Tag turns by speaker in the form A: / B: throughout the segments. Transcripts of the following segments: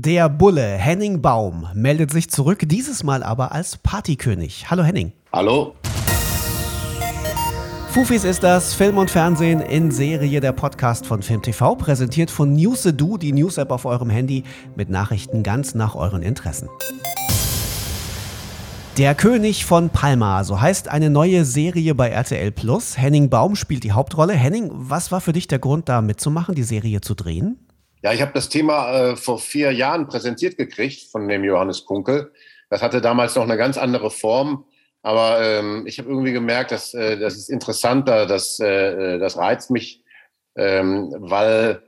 A: Der Bulle Henning Baum meldet sich zurück, dieses Mal aber als Partykönig. Hallo Henning.
B: Hallo.
A: Fufis ist das Film und Fernsehen in Serie, der Podcast von Film TV, präsentiert von Newsedu, die News-App auf eurem Handy mit Nachrichten ganz nach euren Interessen. Der König von Palma, so heißt eine neue Serie bei RTL Plus. Henning Baum spielt die Hauptrolle. Henning, was war für dich der Grund, da mitzumachen, die Serie zu drehen?
B: Ja, ich habe das Thema äh, vor vier Jahren präsentiert gekriegt von dem Johannes Kunkel. Das hatte damals noch eine ganz andere Form. Aber ähm, ich habe irgendwie gemerkt, dass äh, das ist interessanter, das, äh, das reizt mich, ähm, weil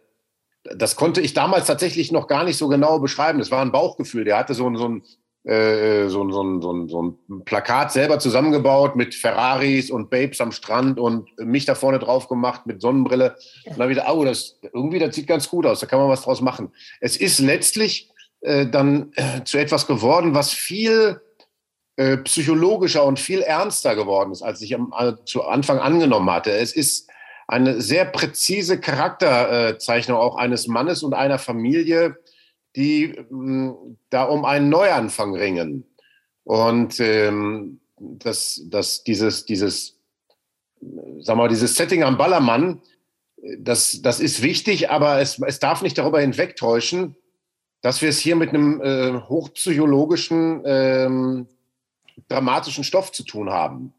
B: das konnte ich damals tatsächlich noch gar nicht so genau beschreiben. Das war ein Bauchgefühl. Der hatte so so ein, äh, so ein, so so so ein Plakat selber zusammengebaut mit Ferraris und Babes am Strand und mich da vorne drauf gemacht mit Sonnenbrille. Und dann wieder, oh, das irgendwie, das sieht ganz gut aus, da kann man was draus machen. Es ist letztlich äh, dann äh, zu etwas geworden, was viel äh, psychologischer und viel ernster geworden ist, als ich am, äh, zu Anfang angenommen hatte. Es ist eine sehr präzise Charakterzeichnung auch eines Mannes und einer Familie, die mh, da um einen Neuanfang ringen. Und ähm, das, das, dieses, dieses, sag mal, dieses Setting am Ballermann, das, das ist wichtig, aber es, es darf nicht darüber hinwegtäuschen, dass wir es hier mit einem äh, hochpsychologischen ähm, dramatischen Stoff zu tun haben.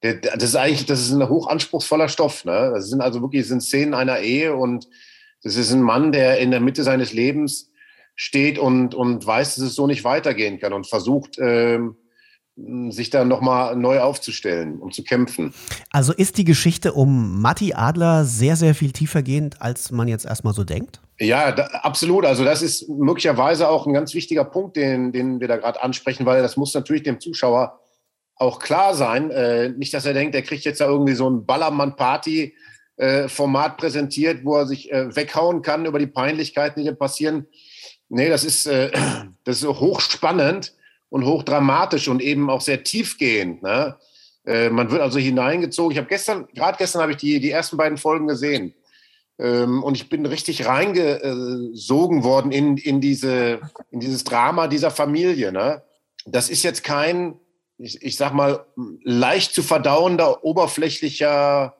B: Das ist eigentlich, das ist ein hochanspruchsvoller Stoff. Ne? Das sind also wirklich, das sind Szenen einer Ehe und das ist ein Mann, der in der Mitte seines Lebens steht und, und weiß, dass es so nicht weitergehen kann und versucht, ähm, sich da nochmal neu aufzustellen und zu kämpfen.
A: Also ist die Geschichte um Matti Adler sehr, sehr viel tiefer gehend, als man jetzt erstmal so denkt?
B: Ja, da, absolut. Also das ist möglicherweise auch ein ganz wichtiger Punkt, den, den wir da gerade ansprechen, weil das muss natürlich dem Zuschauer auch klar sein. Äh, nicht, dass er denkt, er kriegt jetzt da irgendwie so ein Ballermann-Party-Format äh, präsentiert, wo er sich äh, weghauen kann über die Peinlichkeiten, die hier passieren. Nee, das ist, äh, das ist hochspannend und hochdramatisch und eben auch sehr tiefgehend. Ne? Äh, man wird also hineingezogen. Ich habe gestern, gerade gestern habe ich die, die ersten beiden Folgen gesehen. Ähm, und ich bin richtig reingesogen worden in, in, diese, in dieses Drama dieser Familie. Ne? Das ist jetzt kein, ich, ich sag mal, leicht zu verdauender, oberflächlicher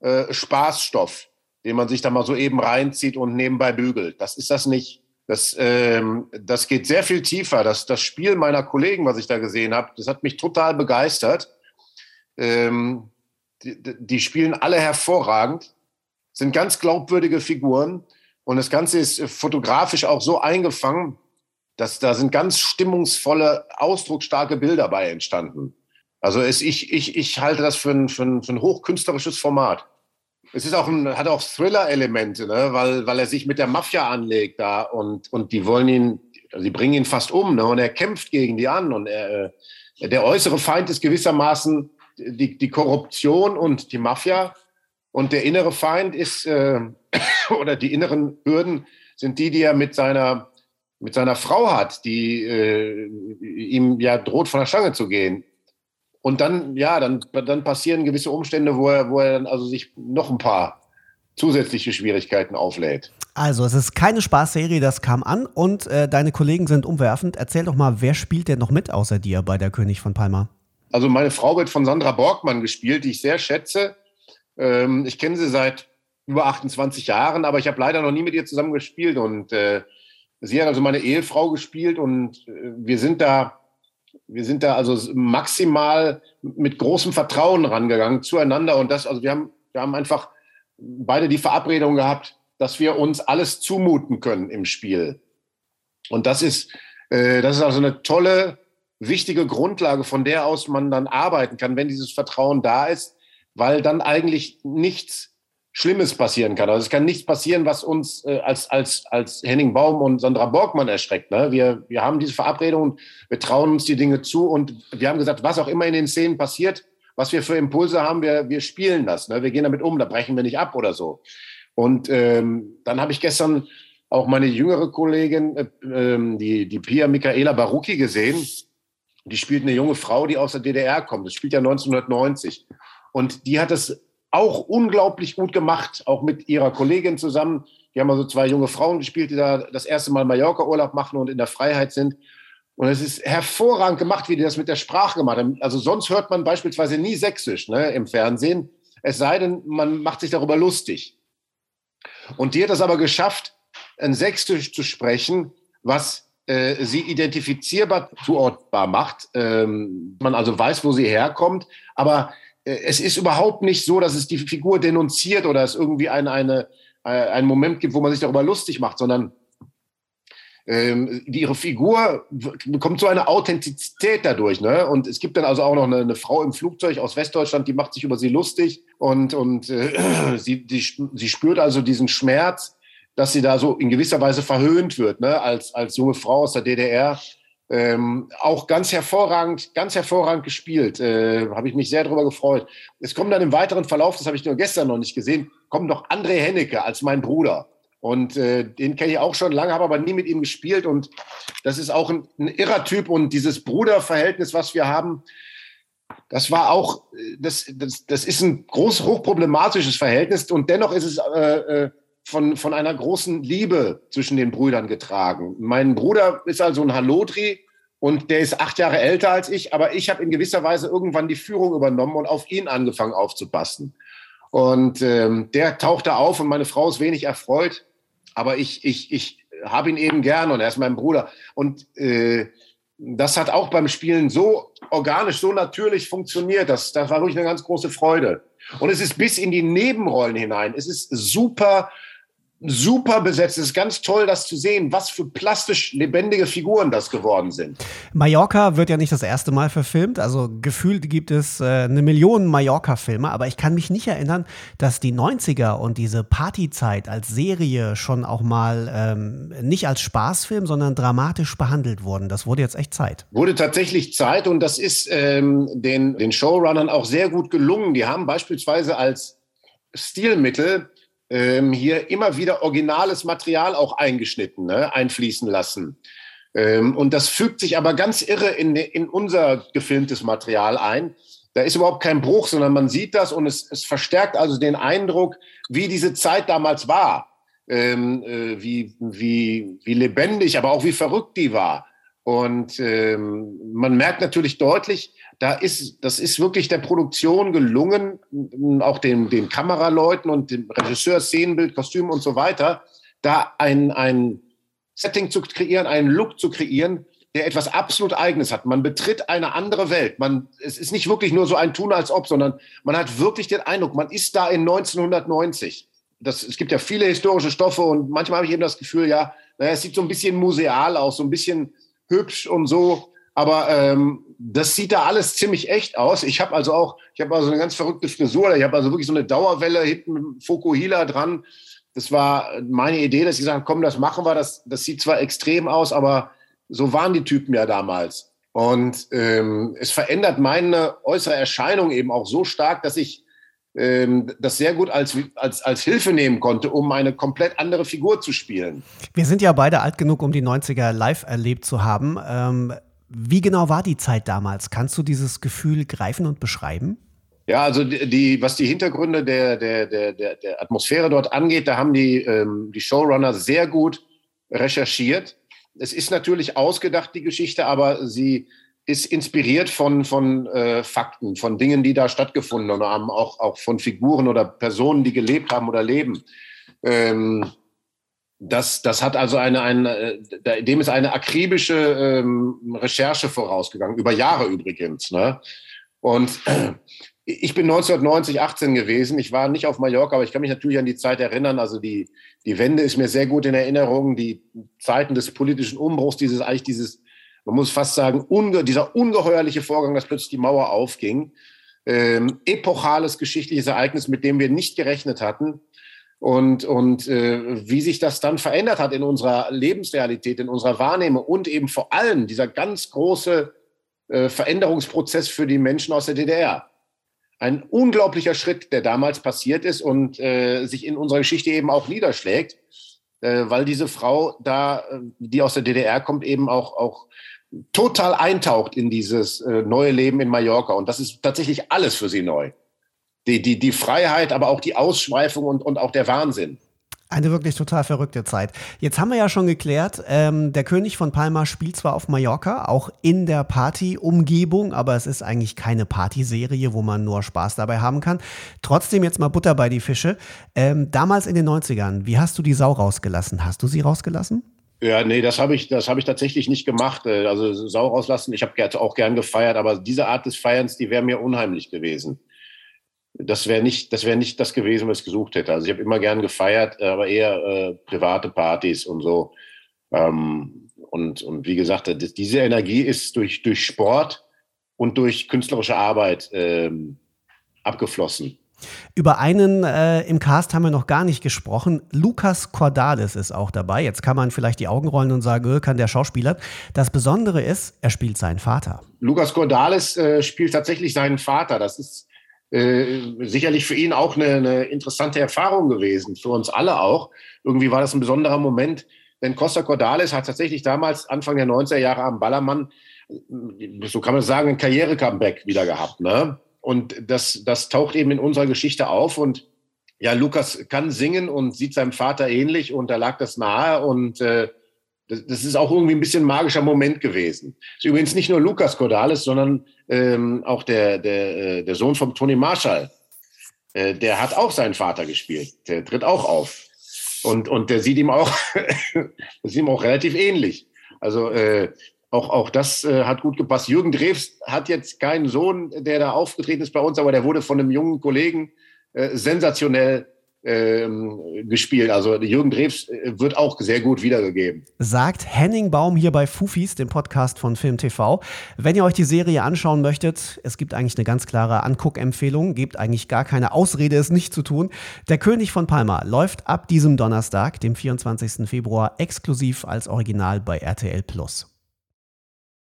B: äh, Spaßstoff, den man sich da mal so eben reinzieht und nebenbei bügelt. Das ist das nicht. Das, ähm, das geht sehr viel tiefer. Das, das Spiel meiner Kollegen, was ich da gesehen habe, das hat mich total begeistert. Ähm, die, die spielen alle hervorragend sind ganz glaubwürdige Figuren. Und das Ganze ist fotografisch auch so eingefangen, dass da sind ganz stimmungsvolle, ausdrucksstarke Bilder bei entstanden. Also es, ich, ich, ich halte das für ein, für, ein, für ein hochkünstlerisches Format. Es ist auch ein, hat auch Thriller-Elemente, ne? weil, weil er sich mit der Mafia anlegt da und, und die wollen ihn, sie bringen ihn fast um ne? und er kämpft gegen die an und er, äh, der äußere Feind ist gewissermaßen die, die Korruption und die Mafia und der innere Feind ist, äh, oder die inneren Hürden sind die, die er mit seiner, mit seiner Frau hat, die äh, ihm ja droht, von der Stange zu gehen. Und dann, ja, dann, dann passieren gewisse Umstände, wo er, wo er dann also sich noch ein paar zusätzliche Schwierigkeiten auflädt.
A: Also, es ist keine Spaßserie, das kam an und äh, deine Kollegen sind umwerfend. Erzähl doch mal, wer spielt denn noch mit außer dir bei der König von Palma?
B: Also, meine Frau wird von Sandra Borgmann gespielt, die ich sehr schätze. Ähm, ich kenne sie seit über 28 Jahren, aber ich habe leider noch nie mit ihr zusammen gespielt. Und äh, sie hat also meine Ehefrau gespielt und äh, wir sind da, wir sind da also maximal mit großem Vertrauen rangegangen zueinander. Und das, also wir haben, wir haben einfach beide die Verabredung gehabt, dass wir uns alles zumuten können im Spiel. Und das ist, äh, das ist also eine tolle, wichtige Grundlage, von der aus man dann arbeiten kann, wenn dieses Vertrauen da ist weil dann eigentlich nichts Schlimmes passieren kann. Also es kann nichts passieren, was uns äh, als, als, als Henning Baum und Sandra Borgmann erschreckt. Ne? Wir, wir haben diese Verabredung, und wir trauen uns die Dinge zu und wir haben gesagt, was auch immer in den Szenen passiert, was wir für Impulse haben, wir, wir spielen das. Ne? Wir gehen damit um, da brechen wir nicht ab oder so. Und ähm, dann habe ich gestern auch meine jüngere Kollegin, äh, ähm, die, die Pia Michaela Barucki gesehen. Die spielt eine junge Frau, die aus der DDR kommt. Das spielt ja 1990. Und die hat es auch unglaublich gut gemacht, auch mit ihrer Kollegin zusammen. Die haben also zwei junge Frauen gespielt, die da das erste Mal Mallorca-Urlaub machen und in der Freiheit sind. Und es ist hervorragend gemacht, wie die das mit der Sprache gemacht haben. Also sonst hört man beispielsweise nie Sächsisch ne, im Fernsehen, es sei denn, man macht sich darüber lustig. Und die hat es aber geschafft, ein Sächsisch zu sprechen, was äh, sie identifizierbar zuordbar macht. Ähm, man also weiß, wo sie herkommt, aber es ist überhaupt nicht so, dass es die Figur denunziert oder es irgendwie ein, eine, äh, einen Moment gibt, wo man sich darüber lustig macht, sondern ähm, ihre Figur bekommt so eine Authentizität dadurch. Ne? Und es gibt dann also auch noch eine, eine, Frau im Flugzeug aus Westdeutschland, die macht sich über sie lustig und, und äh, sie, die, sie spürt also diesen Schmerz, dass sie da so in gewisser Weise verhöhnt wird, ne? als, als junge Frau aus der DDR. Ähm, auch ganz hervorragend, ganz hervorragend gespielt. Äh, habe ich mich sehr darüber gefreut. Es kommt dann im weiteren Verlauf, das habe ich nur gestern noch nicht gesehen, kommt noch André Hennecke als mein Bruder. Und äh, den kenne ich auch schon lange, habe aber nie mit ihm gespielt. Und das ist auch ein, ein irrer Typ. Und dieses Bruderverhältnis, was wir haben, das war auch, das, das, das ist ein groß, hochproblematisches Verhältnis. Und dennoch ist es äh, äh, von, von einer großen Liebe zwischen den Brüdern getragen. Mein Bruder ist also ein Halotri und der ist acht Jahre älter als ich, aber ich habe in gewisser Weise irgendwann die Führung übernommen und auf ihn angefangen aufzupassen. Und ähm, der tauchte auf und meine Frau ist wenig erfreut aber ich, ich, ich habe ihn eben gern und er ist mein Bruder. Und äh, das hat auch beim Spielen so organisch, so natürlich funktioniert. Das, das war wirklich eine ganz große Freude. Und es ist bis in die Nebenrollen hinein. Es ist super super besetzt. Es ist ganz toll, das zu sehen, was für plastisch lebendige Figuren das geworden sind.
A: Mallorca wird ja nicht das erste Mal verfilmt. Also gefühlt gibt es äh, eine Million Mallorca-Filme, aber ich kann mich nicht erinnern, dass die 90er und diese Partyzeit als Serie schon auch mal ähm, nicht als Spaßfilm, sondern dramatisch behandelt wurden. Das wurde jetzt echt Zeit.
B: Wurde tatsächlich Zeit und das ist ähm, den, den Showrunnern auch sehr gut gelungen. Die haben beispielsweise als Stilmittel ähm, hier immer wieder originales Material auch eingeschnitten, ne, einfließen lassen. Ähm, und das fügt sich aber ganz irre in, in unser gefilmtes Material ein. Da ist überhaupt kein Bruch, sondern man sieht das und es, es verstärkt also den Eindruck, wie diese Zeit damals war, ähm, äh, wie, wie, wie lebendig, aber auch wie verrückt die war. Und ähm, man merkt natürlich deutlich, da ist, das ist wirklich der Produktion gelungen, auch den, den Kameraleuten und dem Regisseur, Szenenbild, Kostüm und so weiter, da ein, ein Setting zu kreieren, einen Look zu kreieren, der etwas absolut Eigenes hat. Man betritt eine andere Welt. Man, es ist nicht wirklich nur so ein Tun als ob, sondern man hat wirklich den Eindruck, man ist da in 1990. Das, es gibt ja viele historische Stoffe und manchmal habe ich eben das Gefühl, ja, naja, es sieht so ein bisschen museal aus, so ein bisschen hübsch und so. Aber ähm, das sieht da alles ziemlich echt aus. Ich habe also auch, ich habe also eine ganz verrückte Frisur. Ich habe also wirklich so eine Dauerwelle hinten mit Fokuhila dran. Das war meine Idee, dass ich gesagt habe, komm, das machen wir. Das, das sieht zwar extrem aus, aber so waren die Typen ja damals. Und ähm, es verändert meine äußere Erscheinung eben auch so stark, dass ich das sehr gut als, als, als Hilfe nehmen konnte, um eine komplett andere Figur zu spielen.
A: Wir sind ja beide alt genug, um die 90er live erlebt zu haben. Ähm, wie genau war die Zeit damals? Kannst du dieses Gefühl greifen und beschreiben?
B: Ja, also die, die was die Hintergründe der, der, der, der, Atmosphäre dort angeht, da haben die, ähm, die Showrunner sehr gut recherchiert. Es ist natürlich ausgedacht, die Geschichte, aber sie ist inspiriert von, von äh, Fakten, von Dingen, die da stattgefunden haben, auch, auch von Figuren oder Personen, die gelebt haben oder leben. Ähm, das, das hat also eine, eine, dem ist eine akribische ähm, Recherche vorausgegangen, über Jahre übrigens. Ne? Und ich bin 1990, 18 gewesen. Ich war nicht auf Mallorca, aber ich kann mich natürlich an die Zeit erinnern. Also die, die Wende ist mir sehr gut in Erinnerung. Die Zeiten des politischen Umbruchs, dieses eigentlich dieses, man muss fast sagen, unge, dieser ungeheuerliche Vorgang, dass plötzlich die Mauer aufging. Ähm, epochales geschichtliches Ereignis, mit dem wir nicht gerechnet hatten und, und äh, wie sich das dann verändert hat in unserer Lebensrealität, in unserer Wahrnehmung und eben vor allem dieser ganz große äh, Veränderungsprozess für die Menschen aus der DDR. Ein unglaublicher Schritt, der damals passiert ist und äh, sich in unserer Geschichte eben auch niederschlägt, äh, weil diese Frau da, äh, die aus der DDR kommt, eben auch, auch total eintaucht in dieses äh, neue Leben in Mallorca. Und das ist tatsächlich alles für sie neu die, die, die Freiheit, aber auch die Ausschweifung und, und auch der Wahnsinn.
A: Eine wirklich total verrückte Zeit. Jetzt haben wir ja schon geklärt, ähm, der König von Palma spielt zwar auf Mallorca, auch in der Party-Umgebung, aber es ist eigentlich keine Partyserie, wo man nur Spaß dabei haben kann. Trotzdem jetzt mal Butter bei die Fische. Ähm, damals in den 90ern, wie hast du die Sau rausgelassen? Hast du sie rausgelassen?
B: Ja, nee, das habe ich, hab ich tatsächlich nicht gemacht. Äh, also Sau rauslassen, ich habe auch gern gefeiert, aber diese Art des Feierns, die wäre mir unheimlich gewesen das wäre nicht, das wäre nicht das gewesen, was ich gesucht hätte. Also ich habe immer gern gefeiert, aber eher äh, private Partys und so. Ähm, und, und wie gesagt, das, diese Energie ist durch, durch Sport und durch künstlerische Arbeit ähm, abgeflossen.
A: Über einen äh, im Cast haben wir noch gar nicht gesprochen. Lukas Cordalis ist auch dabei. Jetzt kann man vielleicht die Augen rollen und sagen, öh, kann der Schauspieler. Das Besondere ist, er spielt seinen Vater.
B: Lukas Cordalis äh, spielt tatsächlich seinen Vater. Das ist äh, sicherlich für ihn auch eine, eine, interessante Erfahrung gewesen, für uns alle auch. Irgendwie war das ein besonderer Moment, denn Costa Cordalis hat tatsächlich damals, Anfang der 90er Jahre am Ballermann, äh, so kann man sagen, ein Karriere-Comeback wieder gehabt. Ne? Und das, das taucht eben in unserer Geschichte auf und ja, Lukas kann singen und sieht seinem Vater ähnlich und da lag das nahe und äh, das, das ist auch irgendwie ein bisschen ein magischer Moment gewesen. Ist übrigens nicht nur Lukas Cordalis, sondern ähm, auch der, der, äh, der Sohn von Tony Marshall. Äh, der hat auch seinen Vater gespielt. Der tritt auch auf. Und, und der sieht ihm auch, das ihm auch relativ ähnlich. Also äh, auch, auch das äh, hat gut gepasst. Jürgen Drews hat jetzt keinen Sohn, der da aufgetreten ist bei uns, aber der wurde von einem jungen Kollegen äh, sensationell ähm, gespielt. Also Jürgen Drews äh, wird auch sehr gut wiedergegeben.
A: Sagt Henning Baum hier bei Fufis, dem Podcast von Film TV. Wenn ihr euch die Serie anschauen möchtet, es gibt eigentlich eine ganz klare Anguckempfehlung, gebt eigentlich gar keine Ausrede, es nicht zu tun. Der König von Palma läuft ab diesem Donnerstag, dem 24. Februar, exklusiv als Original bei RTL Plus.